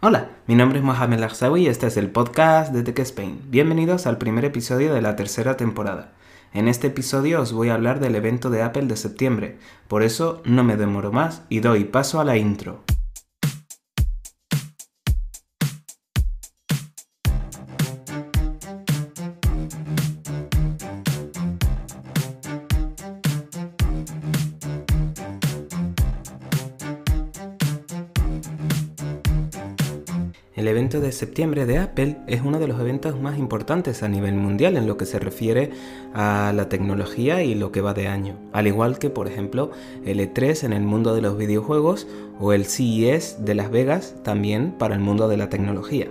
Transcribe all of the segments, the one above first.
Hola, mi nombre es Mohamed Larzawi y este es el podcast de Tech Spain. Bienvenidos al primer episodio de la tercera temporada. En este episodio os voy a hablar del evento de Apple de septiembre, por eso no me demoro más y doy paso a la intro. El evento de septiembre de Apple es uno de los eventos más importantes a nivel mundial en lo que se refiere a la tecnología y lo que va de año, al igual que por ejemplo el E3 en el mundo de los videojuegos o el CES de Las Vegas también para el mundo de la tecnología.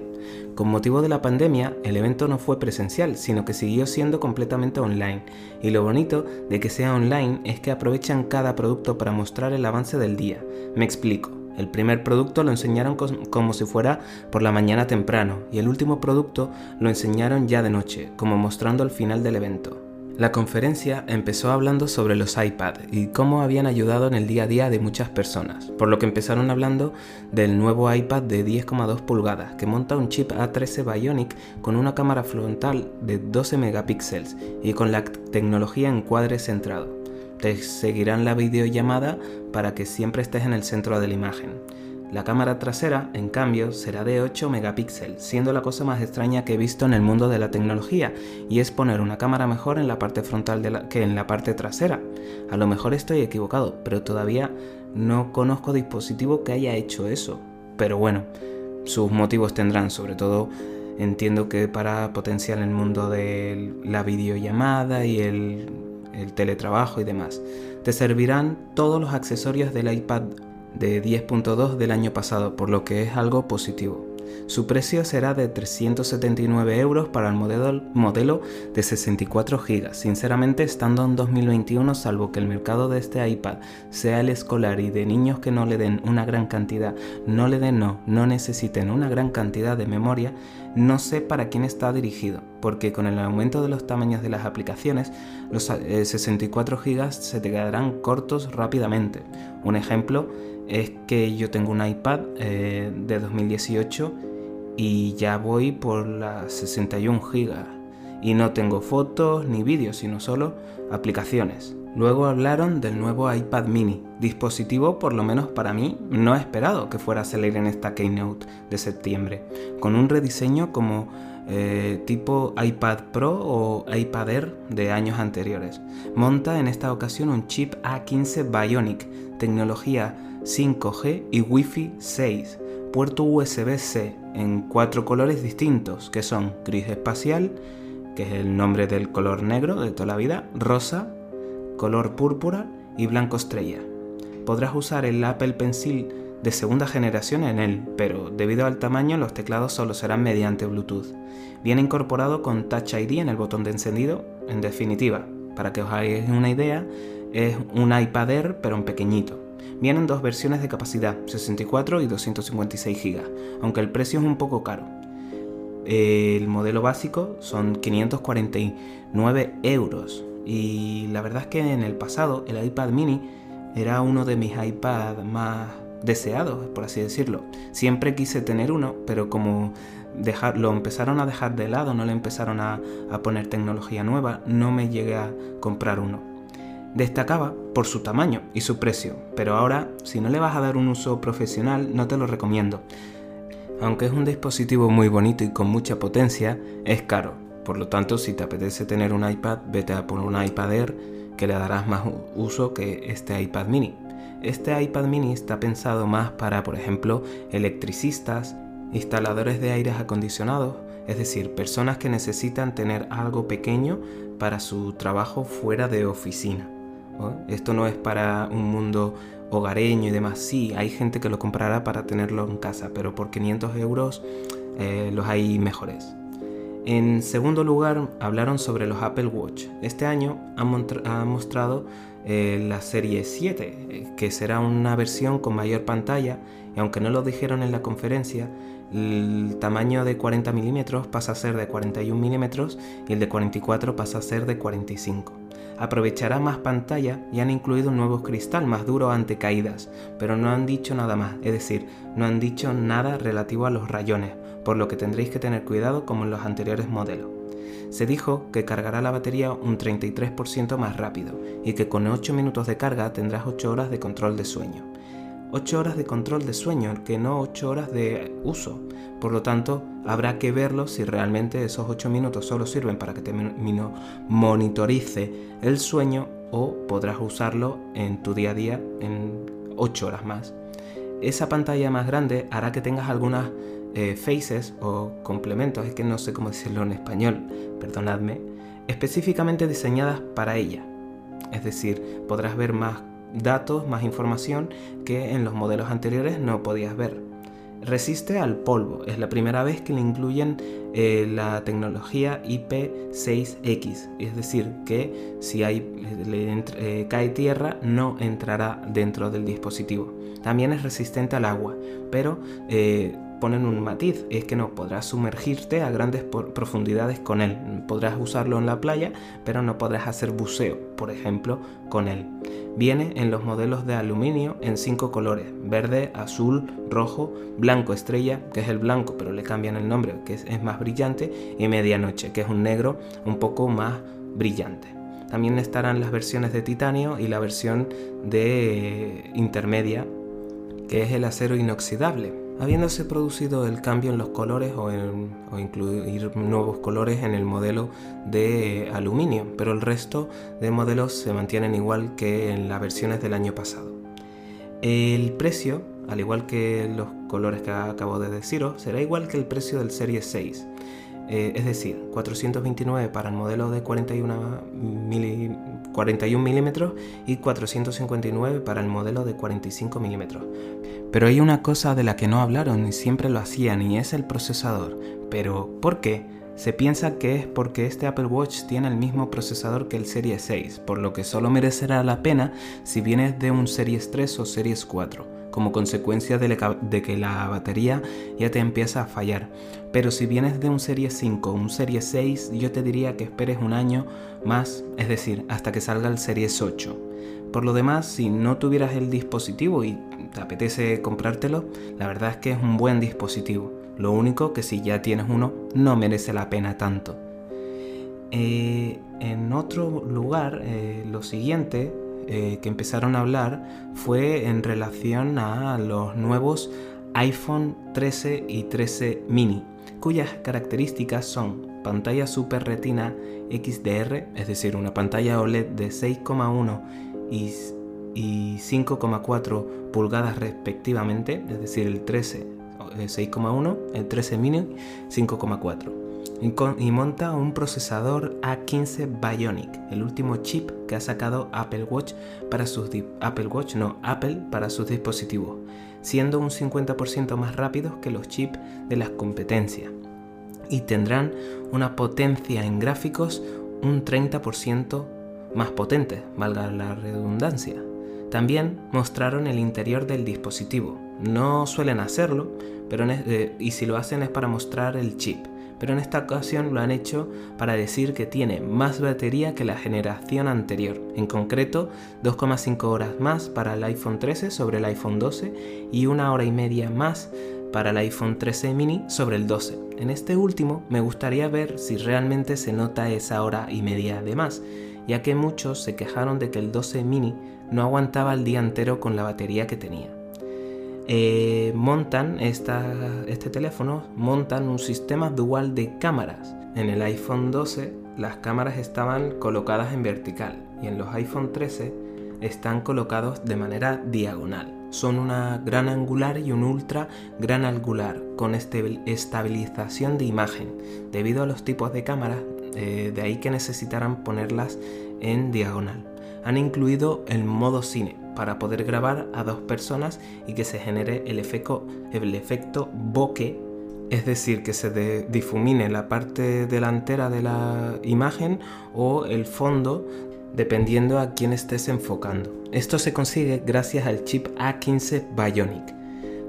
Con motivo de la pandemia, el evento no fue presencial, sino que siguió siendo completamente online. Y lo bonito de que sea online es que aprovechan cada producto para mostrar el avance del día. Me explico. El primer producto lo enseñaron como si fuera por la mañana temprano y el último producto lo enseñaron ya de noche, como mostrando el final del evento. La conferencia empezó hablando sobre los iPad y cómo habían ayudado en el día a día de muchas personas, por lo que empezaron hablando del nuevo iPad de 10,2 pulgadas que monta un chip A13 Bionic con una cámara frontal de 12 megapíxeles y con la tecnología encuadre centrado te seguirán la videollamada para que siempre estés en el centro de la imagen. La cámara trasera, en cambio, será de 8 megapíxeles, siendo la cosa más extraña que he visto en el mundo de la tecnología, y es poner una cámara mejor en la parte frontal que en la parte trasera. A lo mejor estoy equivocado, pero todavía no conozco dispositivo que haya hecho eso. Pero bueno, sus motivos tendrán, sobre todo entiendo que para potenciar el mundo de la videollamada y el el teletrabajo y demás. Te servirán todos los accesorios del iPad de 10.2 del año pasado, por lo que es algo positivo. Su precio será de 379 euros para el modelo, de 64 GB. Sinceramente, estando en 2021, salvo que el mercado de este iPad sea el escolar y de niños que no le den una gran cantidad, no le den no, no necesiten una gran cantidad de memoria, no sé para quién está dirigido, porque con el aumento de los tamaños de las aplicaciones, los 64 eh, GB se te quedarán cortos rápidamente. Un ejemplo es que yo tengo un iPad eh, de 2018 y ya voy por las 61 GB y no tengo fotos ni vídeos, sino solo aplicaciones. Luego hablaron del nuevo iPad mini, dispositivo por lo menos para mí no esperado que fuera a salir en esta Keynote de septiembre, con un rediseño como eh, tipo iPad Pro o iPad Air de años anteriores. Monta en esta ocasión un chip A15 Bionic, tecnología 5G y Wi-Fi 6, puerto USB-C en cuatro colores distintos, que son gris espacial, que es el nombre del color negro de toda la vida, rosa, color púrpura y blanco estrella. Podrás usar el Apple Pencil de segunda generación en él, pero debido al tamaño los teclados solo serán mediante Bluetooth. Viene incorporado con Touch ID en el botón de encendido, en definitiva, para que os hagáis una idea, es un iPad Air pero en pequeñito. Vienen dos versiones de capacidad, 64 y 256 GB, aunque el precio es un poco caro. El modelo básico son 549 euros y la verdad es que en el pasado el iPad mini era uno de mis iPads más deseados, por así decirlo. Siempre quise tener uno, pero como lo empezaron a dejar de lado, no le empezaron a poner tecnología nueva, no me llegué a comprar uno. Destacaba por su tamaño y su precio, pero ahora si no le vas a dar un uso profesional no te lo recomiendo. Aunque es un dispositivo muy bonito y con mucha potencia, es caro. Por lo tanto, si te apetece tener un iPad, vete a por un iPad Air que le darás más uso que este iPad mini. Este iPad mini está pensado más para, por ejemplo, electricistas, instaladores de aires acondicionados, es decir, personas que necesitan tener algo pequeño para su trabajo fuera de oficina. Esto no es para un mundo hogareño y demás. Sí, hay gente que lo comprará para tenerlo en casa, pero por 500 euros eh, los hay mejores. En segundo lugar, hablaron sobre los Apple Watch. Este año han, mostrado eh, la serie 7, eh, que será una versión con mayor pantalla, y aunque no lo dijeron en la conferencia, el tamaño de 40 milímetros pasa a ser de 41 milímetros y el de 44 pasa a ser de 45. Aprovechará más pantalla y han incluido un nuevo cristal más duro ante caídas, pero no han dicho nada más, es decir, no han dicho nada relativo a los rayones, por lo que tendréis que tener cuidado como en los anteriores modelos. Se dijo que cargará la batería un 33% más rápido y que con 8 minutos de carga tendrás 8 horas de control de sueño. 8 horas de control de sueño, que no 8 horas de uso. Por lo tanto, habrá que verlo si realmente esos 8 minutos solo sirven para que te monitorice el sueño o podrás usarlo en tu día a día en 8 horas más. Esa pantalla más grande hará que tengas algunas eh, faces o complementos, es que no sé cómo decirlo en español, perdonadme, específicamente diseñadas para ella. Es decir, podrás ver más datos, más información que en los modelos anteriores no podías ver. Resiste al polvo, es la primera vez que le incluyen eh, la tecnología IP6X, es decir, que si hay, eh, cae tierra no entrará dentro del dispositivo. También es resistente al agua, pero ponen un matiz, es que no podrás sumergirte a grandes profundidades con él. Podrás usarlo en la playa, pero no podrás hacer buceo, por ejemplo, con él. Viene en los modelos de aluminio en cinco colores, verde, azul, rojo, blanco estrella, que es el blanco, pero le cambian el nombre, que es, más brillante, y medianoche, que es un negro un poco más brillante. También estarán las versiones de titanio y la versión de intermedia, que es el acero inoxidable habiéndose producido el cambio en los colores o, incluir nuevos colores en el modelo de aluminio, pero el resto de modelos se mantienen igual que en las versiones del año pasado. El precio, al igual que los colores que acabo de deciros, será igual que el precio del Serie 6. Eh, es decir, 429 para el modelo de 41, 41 milímetros y 459 para el modelo de 45 milímetros. Pero hay una cosa de la que no hablaron y siempre lo hacían y es el procesador. Pero, ¿por qué? Se piensa que es porque este Apple Watch tiene el mismo procesador que el Series 6, por lo que solo merecerá la pena si vienes de un Series 3 o Series 4 como consecuencia de, que la batería ya te empieza a fallar. Pero si vienes de un Serie 5 o un Serie 6, yo te diría que esperes un año más, es decir, hasta que salga el Series 8. Por lo demás, si no tuvieras el dispositivo y te apetece comprártelo, la verdad es que es un buen dispositivo. Lo único que si ya tienes uno, no merece la pena tanto. Eh, en otro lugar, eh, lo siguiente eh, que empezaron a hablar fue en relación a los nuevos iPhone 13 y 13 mini, cuyas características son pantalla Super Retina XDR, es decir, una pantalla OLED de 6,1 y, y 5,4 pulgadas respectivamente, es decir, el 13 6,1, eh, el 13 mini 5,4 y monta un procesador A15 Bionic, el último chip que ha sacado Apple Watch para sus Apple Watch, no, Apple para sus dispositivos, siendo un 50% más rápidos que los chips de las competencias y tendrán una potencia en gráficos un 30% más potente, valga la redundancia. También mostraron el interior del dispositivo. No suelen hacerlo, pero eh, y si lo hacen es para mostrar el chip pero en esta ocasión lo han hecho para decir que tiene más batería que la generación anterior, en concreto 2,5 horas más para el iPhone 13 sobre el iPhone 12 y una hora y media más para el iPhone 13 mini sobre el 12. En este último me gustaría ver si realmente se nota esa hora y media de más, ya que muchos se quejaron de que el 12 mini no aguantaba el día entero con la batería que tenía. Eh, montan este teléfono, montan un sistema dual de cámaras. En el iPhone 12 las cámaras estaban colocadas en vertical y en los iPhone 13 están colocados de manera diagonal. Son una gran angular y un ultra gran angular con estabilización de imagen. Debido a los tipos de cámaras, eh, de ahí que necesitarán ponerlas en diagonal. Han incluido el modo cine, para poder grabar a dos personas y que se genere el efecto, bokeh, es decir, que se difumine la parte delantera de la imagen o el fondo dependiendo a quién estés enfocando. Esto se consigue gracias al chip A15 Bionic.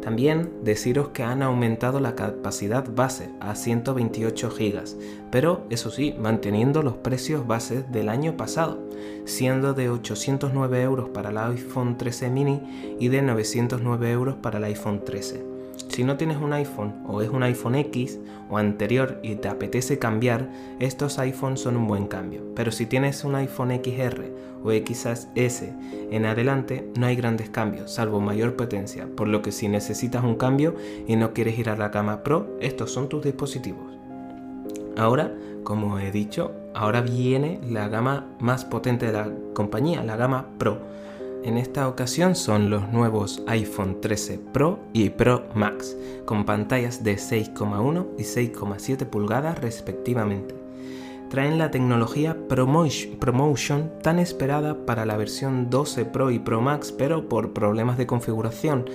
También deciros que han aumentado la capacidad base a 128 GB, pero eso sí, manteniendo los precios bases del año pasado, siendo de 809 euros para el iPhone 13 mini y de 909 euros para el iPhone 13. Si no tienes un iPhone o es un iPhone X o anterior y te apetece cambiar, estos iPhones son un buen cambio. Pero si tienes un iPhone XR o XS en adelante, no hay grandes cambios, salvo mayor potencia. Por lo que si necesitas un cambio y no quieres ir a la gama Pro, estos son tus dispositivos. Ahora, como he dicho, ahora viene la gama más potente de la compañía, la gama Pro en esta ocasión son los nuevos iPhone 13 Pro y Pro Max, con pantallas de 6,1 y 6,7 pulgadas respectivamente. Traen la tecnología ProMotion tan esperada para la versión 12 Pro y Pro Max, pero por problemas de configuración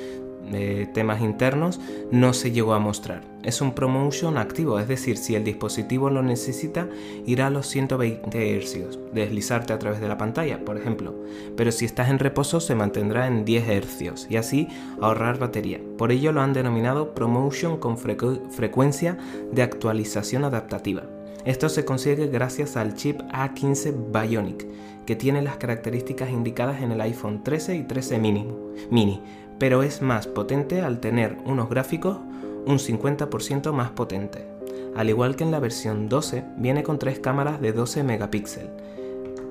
de temas internos no se llegó a mostrar. Es un promotion activo, es decir, si el dispositivo lo necesita, irá a los 120 Hz, deslizarte a través de la pantalla, por ejemplo. Pero si estás en reposo, se mantendrá en 10 Hz y así ahorrar batería. Por ello lo han denominado promotion con frecuencia de actualización adaptativa. Esto se consigue gracias al chip A15 Bionic, que tiene las características indicadas en el iPhone 13 y 13 mini, mini pero es más potente al tener unos gráficos un 50% más potente. Al igual que en la versión 12, viene con tres cámaras de 12 megapíxeles,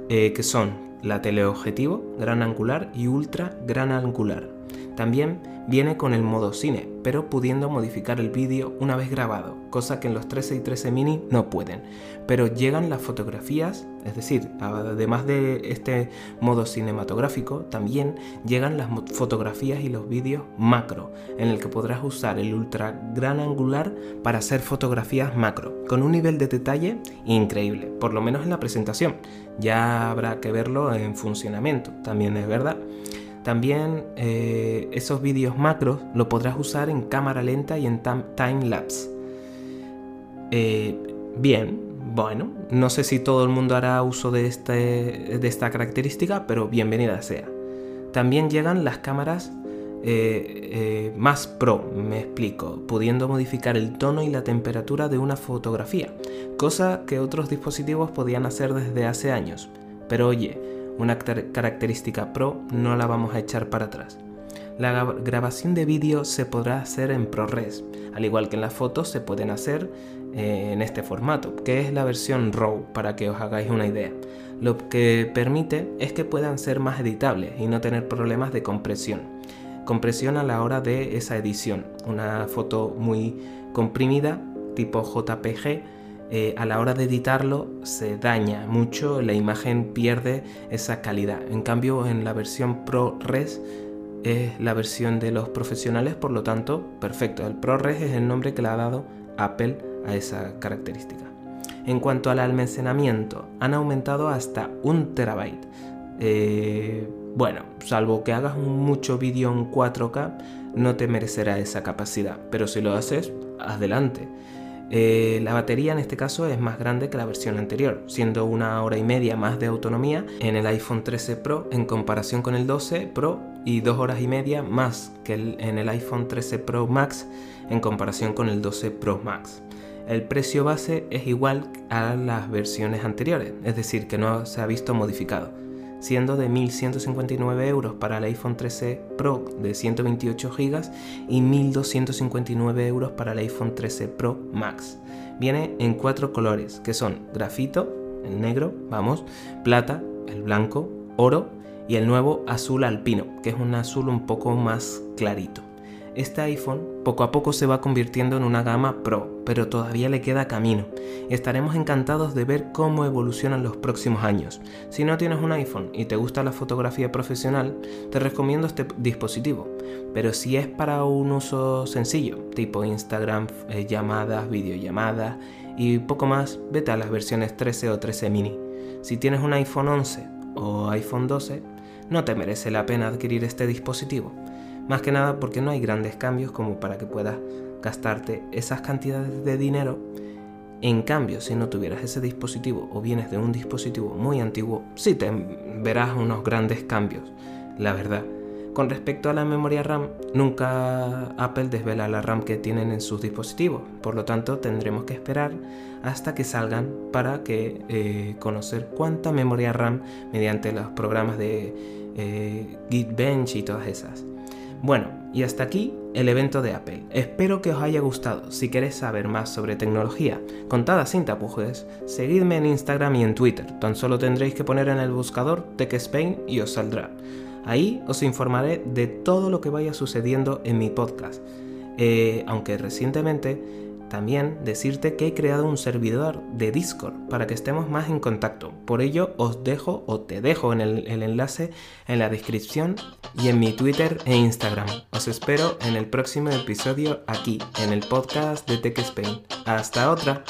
eh, que son la teleobjetivo, gran angular y ultra gran angular. También viene con el modo cine, pero pudiendo modificar el vídeo una vez grabado, cosa que en los 13 y 13 mini no pueden. Pero llegan las fotografías, es decir, además de este modo cinematográfico, también llegan las fotografías y los vídeos macro, en el que podrás usar el ultra gran angular para hacer fotografías macro, con un nivel de detalle increíble, por lo menos en la presentación. Ya habrá que verlo en funcionamiento, también es verdad. También eh, esos vídeos macros lo podrás usar en cámara lenta y en time lapse. Eh, bien, bueno, no sé si todo el mundo hará uso de, este, de esta característica, pero bienvenida sea. También llegan las cámaras eh, más pro, me explico, pudiendo modificar el tono y la temperatura de una fotografía, cosa que otros dispositivos podían hacer desde hace años. Pero oye, una característica pro no la vamos a echar para atrás. La grabación de vídeo se podrá hacer en ProRes, al igual que en las fotos se pueden hacer eh, en este formato, que es la versión RAW para que os hagáis una idea. Lo que permite es que puedan ser más editables y no tener problemas de compresión. Compresión a la hora de esa edición. Una foto muy comprimida, tipo JPG, eh, a la hora de editarlo se daña mucho, la imagen pierde esa calidad. En cambio, en la versión ProRes es la versión de los profesionales, por lo tanto, perfecto. El ProRes es el nombre que le ha dado Apple a esa característica. En cuanto al almacenamiento, han aumentado hasta un terabyte. Eh, bueno, salvo que hagas mucho vídeo en 4K, no te merecerá esa capacidad, pero si lo haces, adelante. Eh, la batería en este caso es más grande que la versión anterior, siendo una hora y media más de autonomía en el iPhone 13 Pro en comparación con el 12 Pro y dos horas y media más que en el iPhone 13 Pro Max en comparación con el 12 Pro Max. El precio base es igual a las versiones anteriores, es decir, que no se ha visto modificado siendo de 1.159 euros para el iPhone 13 Pro de 128 GB y 1.259 euros para el iPhone 13 Pro Max. Viene en cuatro colores, que son grafito, el negro, vamos, plata, el blanco, oro y el nuevo azul alpino, que es un azul un poco más clarito. Este iPhone poco a poco se va convirtiendo en una gama Pro, pero todavía le queda camino estaremos encantados de ver cómo evolucionan los próximos años. Si no tienes un iPhone y te gusta la fotografía profesional, te recomiendo este dispositivo, pero si es para un uso sencillo, tipo Instagram, eh, llamadas, videollamadas y poco más, vete a las versiones 13 o 13 mini. Si tienes un iPhone 11 o iPhone 12, no te merece la pena adquirir este dispositivo más que nada porque no hay grandes cambios como para que puedas gastarte esas cantidades de dinero. En cambio, si no tuvieras ese dispositivo o vienes de un dispositivo muy antiguo, sí te verás unos grandes cambios, la verdad. Con respecto a la memoria RAM, nunca Apple desvela la RAM que tienen en sus dispositivos, por lo tanto tendremos que esperar hasta que salgan para que eh, conocer cuánta memoria RAM mediante los programas de eh, Geekbench y todas esas. Bueno, y hasta aquí el evento de Apple. Espero que os haya gustado. Si queréis saber más sobre tecnología contada sin tapujos, seguidme en Instagram y en Twitter. Tan solo tendréis que poner en el buscador TechSpain y os saldrá. Ahí os informaré de todo lo que vaya sucediendo en mi podcast. Eh, aunque recientemente también decirte que he creado un servidor de Discord para que estemos más en contacto. Por ello os dejo o te dejo en el, el enlace en la descripción y en mi Twitter e Instagram. Os espero en el próximo episodio aquí, en el podcast de Tech Spain. Hasta otra.